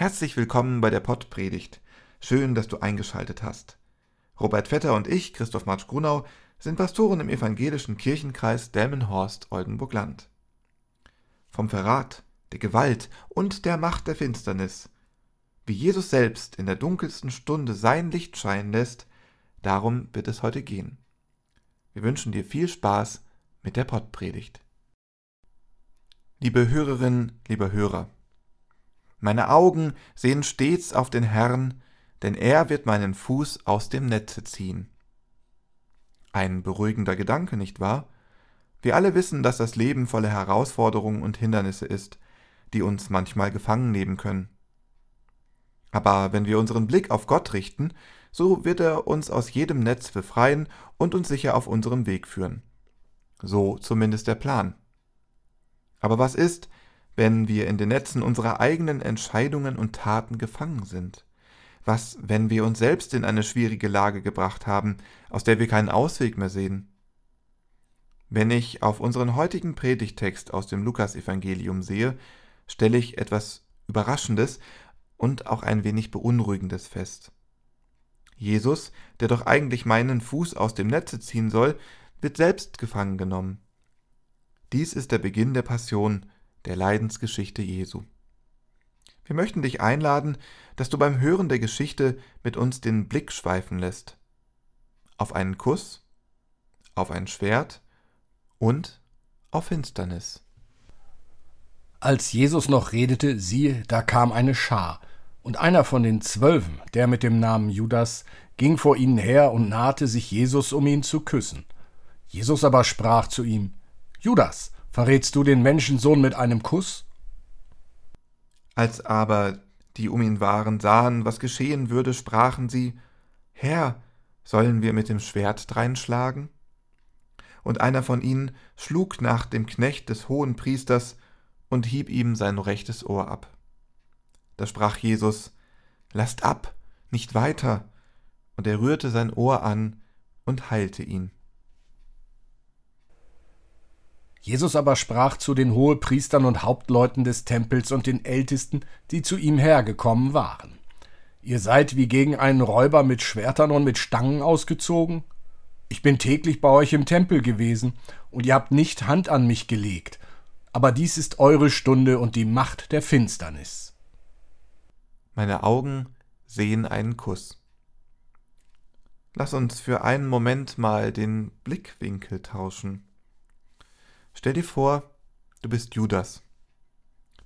Herzlich willkommen bei der Pottpredigt. Schön, dass du eingeschaltet hast. Robert Vetter und ich, Christoph Marsch Grunau, sind Pastoren im evangelischen Kirchenkreis Delmenhorst-Oldenburg-Land. Vom Verrat, der Gewalt und der Macht der Finsternis, wie Jesus selbst in der dunkelsten Stunde sein Licht scheinen lässt, darum wird es heute gehen. Wir wünschen dir viel Spaß mit der Pottpredigt. Liebe Hörerinnen, lieber Hörer, meine Augen sehen stets auf den Herrn, denn er wird meinen Fuß aus dem Netze ziehen. Ein beruhigender Gedanke, nicht wahr? Wir alle wissen, dass das Leben voller Herausforderungen und Hindernisse ist, die uns manchmal gefangen nehmen können. Aber wenn wir unseren Blick auf Gott richten, so wird er uns aus jedem Netz befreien und uns sicher auf unserem Weg führen. So zumindest der Plan. Aber was ist, wenn wir in den Netzen unserer eigenen Entscheidungen und Taten gefangen sind? Was, wenn wir uns selbst in eine schwierige Lage gebracht haben, aus der wir keinen Ausweg mehr sehen? Wenn ich auf unseren heutigen Predigtext aus dem Lukasevangelium sehe, stelle ich etwas Überraschendes und auch ein wenig Beunruhigendes fest. Jesus, der doch eigentlich meinen Fuß aus dem Netze ziehen soll, wird selbst gefangen genommen. Dies ist der Beginn der Passion, der Leidensgeschichte Jesu. Wir möchten dich einladen, dass du beim Hören der Geschichte mit uns den Blick schweifen lässt. Auf einen Kuss, auf ein Schwert und auf Finsternis. Als Jesus noch redete, siehe, da kam eine Schar, und einer von den Zwölfen, der mit dem Namen Judas, ging vor ihnen her und nahte sich Jesus, um ihn zu küssen. Jesus aber sprach zu ihm, Judas, Verrätst du den Menschensohn mit einem Kuss? Als aber die um ihn waren sahen, was geschehen würde, sprachen sie, Herr, sollen wir mit dem Schwert dreinschlagen? Und einer von ihnen schlug nach dem Knecht des hohen Priesters und hieb ihm sein rechtes Ohr ab. Da sprach Jesus, Lasst ab, nicht weiter, und er rührte sein Ohr an und heilte ihn. Jesus aber sprach zu den Hohepriestern und Hauptleuten des Tempels und den Ältesten, die zu ihm hergekommen waren. Ihr seid wie gegen einen Räuber mit Schwertern und mit Stangen ausgezogen? Ich bin täglich bei euch im Tempel gewesen, und ihr habt nicht Hand an mich gelegt, aber dies ist eure Stunde und die Macht der Finsternis. Meine Augen sehen einen Kuss. Lass uns für einen Moment mal den Blickwinkel tauschen. Stell dir vor, du bist Judas.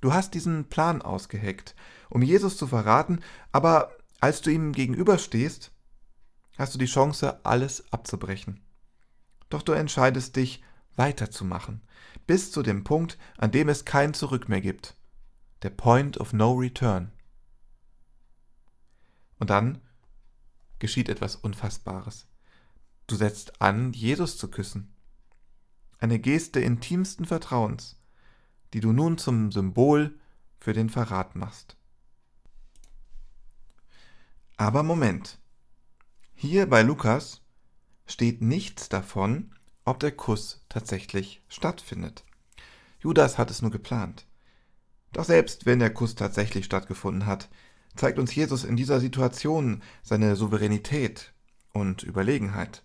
Du hast diesen Plan ausgeheckt, um Jesus zu verraten, aber als du ihm gegenüberstehst, hast du die Chance, alles abzubrechen. Doch du entscheidest dich, weiterzumachen, bis zu dem Punkt, an dem es kein Zurück mehr gibt. Der Point of No Return. Und dann geschieht etwas Unfassbares. Du setzt an, Jesus zu küssen eine Geste intimsten Vertrauens, die du nun zum Symbol für den Verrat machst. Aber Moment. Hier bei Lukas steht nichts davon, ob der Kuss tatsächlich stattfindet. Judas hat es nur geplant. Doch selbst wenn der Kuss tatsächlich stattgefunden hat, zeigt uns Jesus in dieser Situation seine Souveränität und Überlegenheit.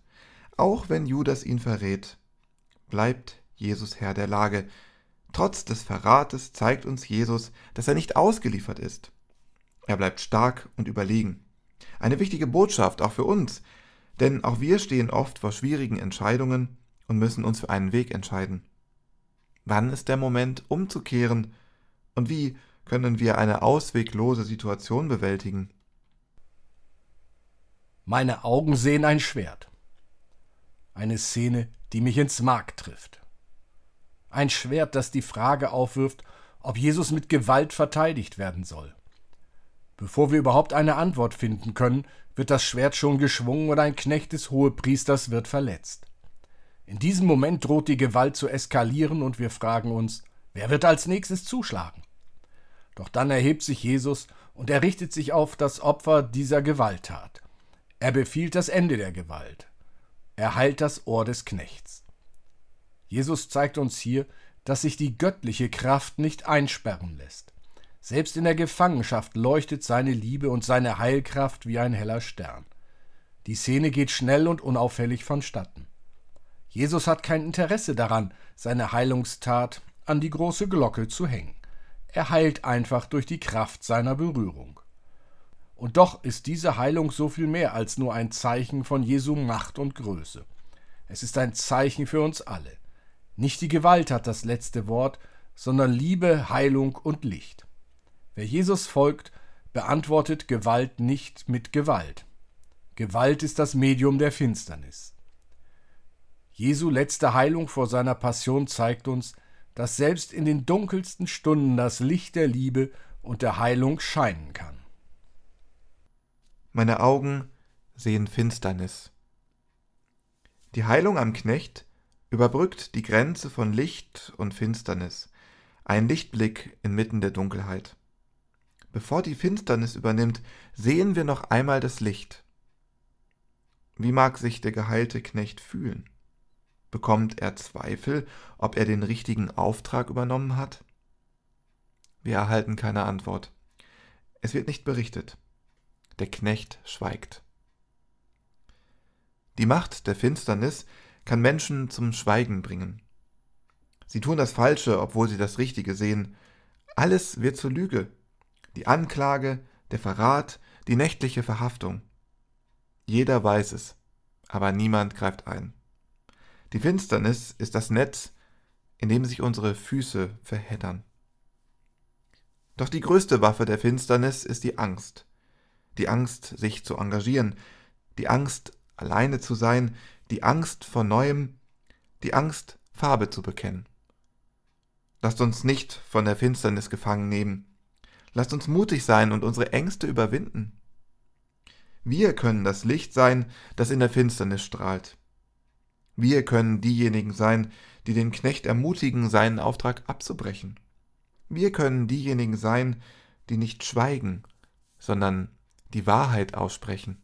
Auch wenn Judas ihn verrät, bleibt Jesus Herr der Lage. Trotz des Verrates zeigt uns Jesus, dass er nicht ausgeliefert ist. Er bleibt stark und überlegen. Eine wichtige Botschaft auch für uns, denn auch wir stehen oft vor schwierigen Entscheidungen und müssen uns für einen Weg entscheiden. Wann ist der Moment, umzukehren? Und wie können wir eine ausweglose Situation bewältigen? Meine Augen sehen ein Schwert. Eine Szene, die mich ins Mark trifft. Ein Schwert, das die Frage aufwirft, ob Jesus mit Gewalt verteidigt werden soll. Bevor wir überhaupt eine Antwort finden können, wird das Schwert schon geschwungen und ein Knecht des Hohepriesters wird verletzt. In diesem Moment droht die Gewalt zu eskalieren und wir fragen uns, wer wird als nächstes zuschlagen? Doch dann erhebt sich Jesus und er richtet sich auf das Opfer dieser Gewalttat. Er befiehlt das Ende der Gewalt. Er heilt das Ohr des Knechts. Jesus zeigt uns hier, dass sich die göttliche Kraft nicht einsperren lässt. Selbst in der Gefangenschaft leuchtet seine Liebe und seine Heilkraft wie ein heller Stern. Die Szene geht schnell und unauffällig vonstatten. Jesus hat kein Interesse daran, seine Heilungstat an die große Glocke zu hängen. Er heilt einfach durch die Kraft seiner Berührung. Und doch ist diese Heilung so viel mehr als nur ein Zeichen von Jesu Macht und Größe. Es ist ein Zeichen für uns alle. Nicht die Gewalt hat das letzte Wort, sondern Liebe, Heilung und Licht. Wer Jesus folgt, beantwortet Gewalt nicht mit Gewalt. Gewalt ist das Medium der Finsternis. Jesu letzte Heilung vor seiner Passion zeigt uns, dass selbst in den dunkelsten Stunden das Licht der Liebe und der Heilung scheinen kann. Meine Augen sehen Finsternis. Die Heilung am Knecht überbrückt die Grenze von Licht und Finsternis, ein Lichtblick inmitten der Dunkelheit. Bevor die Finsternis übernimmt, sehen wir noch einmal das Licht. Wie mag sich der geheilte Knecht fühlen? Bekommt er Zweifel, ob er den richtigen Auftrag übernommen hat? Wir erhalten keine Antwort. Es wird nicht berichtet. Der Knecht schweigt. Die Macht der Finsternis kann Menschen zum Schweigen bringen. Sie tun das Falsche, obwohl sie das Richtige sehen. Alles wird zur Lüge. Die Anklage, der Verrat, die nächtliche Verhaftung. Jeder weiß es, aber niemand greift ein. Die Finsternis ist das Netz, in dem sich unsere Füße verheddern. Doch die größte Waffe der Finsternis ist die Angst. Die Angst, sich zu engagieren, die Angst, alleine zu sein, die Angst vor Neuem, die Angst, Farbe zu bekennen. Lasst uns nicht von der Finsternis gefangen nehmen. Lasst uns mutig sein und unsere Ängste überwinden. Wir können das Licht sein, das in der Finsternis strahlt. Wir können diejenigen sein, die den Knecht ermutigen, seinen Auftrag abzubrechen. Wir können diejenigen sein, die nicht schweigen, sondern die Wahrheit aussprechen.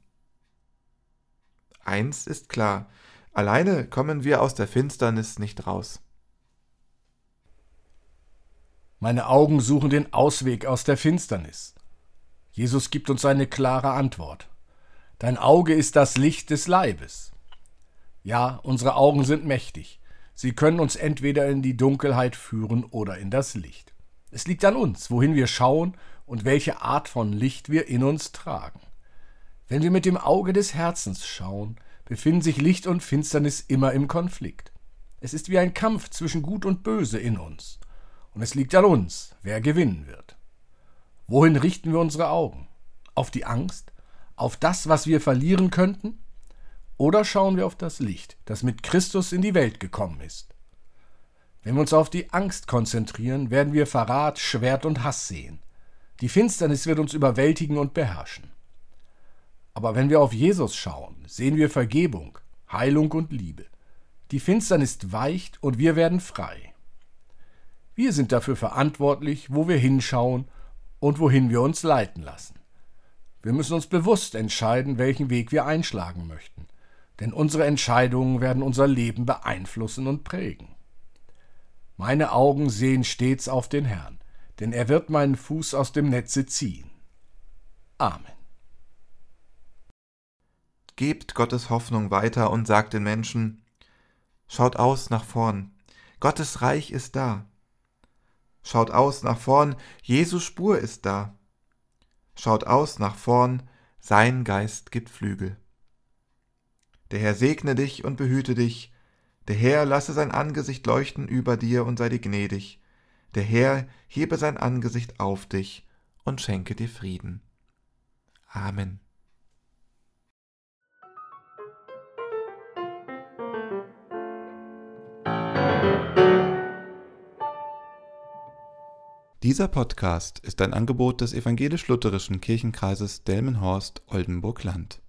Eins ist klar, alleine kommen wir aus der Finsternis nicht raus. Meine Augen suchen den Ausweg aus der Finsternis. Jesus gibt uns eine klare Antwort. Dein Auge ist das Licht des Leibes. Ja, unsere Augen sind mächtig. Sie können uns entweder in die Dunkelheit führen oder in das Licht. Es liegt an uns, wohin wir schauen und welche Art von Licht wir in uns tragen. Wenn wir mit dem Auge des Herzens schauen, befinden sich Licht und Finsternis immer im Konflikt. Es ist wie ein Kampf zwischen Gut und Böse in uns. Und es liegt an uns, wer gewinnen wird. Wohin richten wir unsere Augen? Auf die Angst? Auf das, was wir verlieren könnten? Oder schauen wir auf das Licht, das mit Christus in die Welt gekommen ist? Wenn wir uns auf die Angst konzentrieren, werden wir Verrat, Schwert und Hass sehen. Die Finsternis wird uns überwältigen und beherrschen. Aber wenn wir auf Jesus schauen, sehen wir Vergebung, Heilung und Liebe. Die Finsternis weicht und wir werden frei. Wir sind dafür verantwortlich, wo wir hinschauen und wohin wir uns leiten lassen. Wir müssen uns bewusst entscheiden, welchen Weg wir einschlagen möchten denn unsere Entscheidungen werden unser Leben beeinflussen und prägen. Meine Augen sehen stets auf den Herrn, denn er wird meinen Fuß aus dem Netze ziehen. Amen. Gebt Gottes Hoffnung weiter und sagt den Menschen, Schaut aus nach vorn, Gottes Reich ist da. Schaut aus nach vorn, Jesu Spur ist da. Schaut aus nach vorn, sein Geist gibt Flügel. Der Herr segne dich und behüte dich. Der Herr lasse sein Angesicht leuchten über dir und sei dir gnädig. Der Herr hebe sein Angesicht auf dich und schenke dir Frieden. Amen. Dieser Podcast ist ein Angebot des evangelisch-lutherischen Kirchenkreises Delmenhorst-Oldenburg-Land.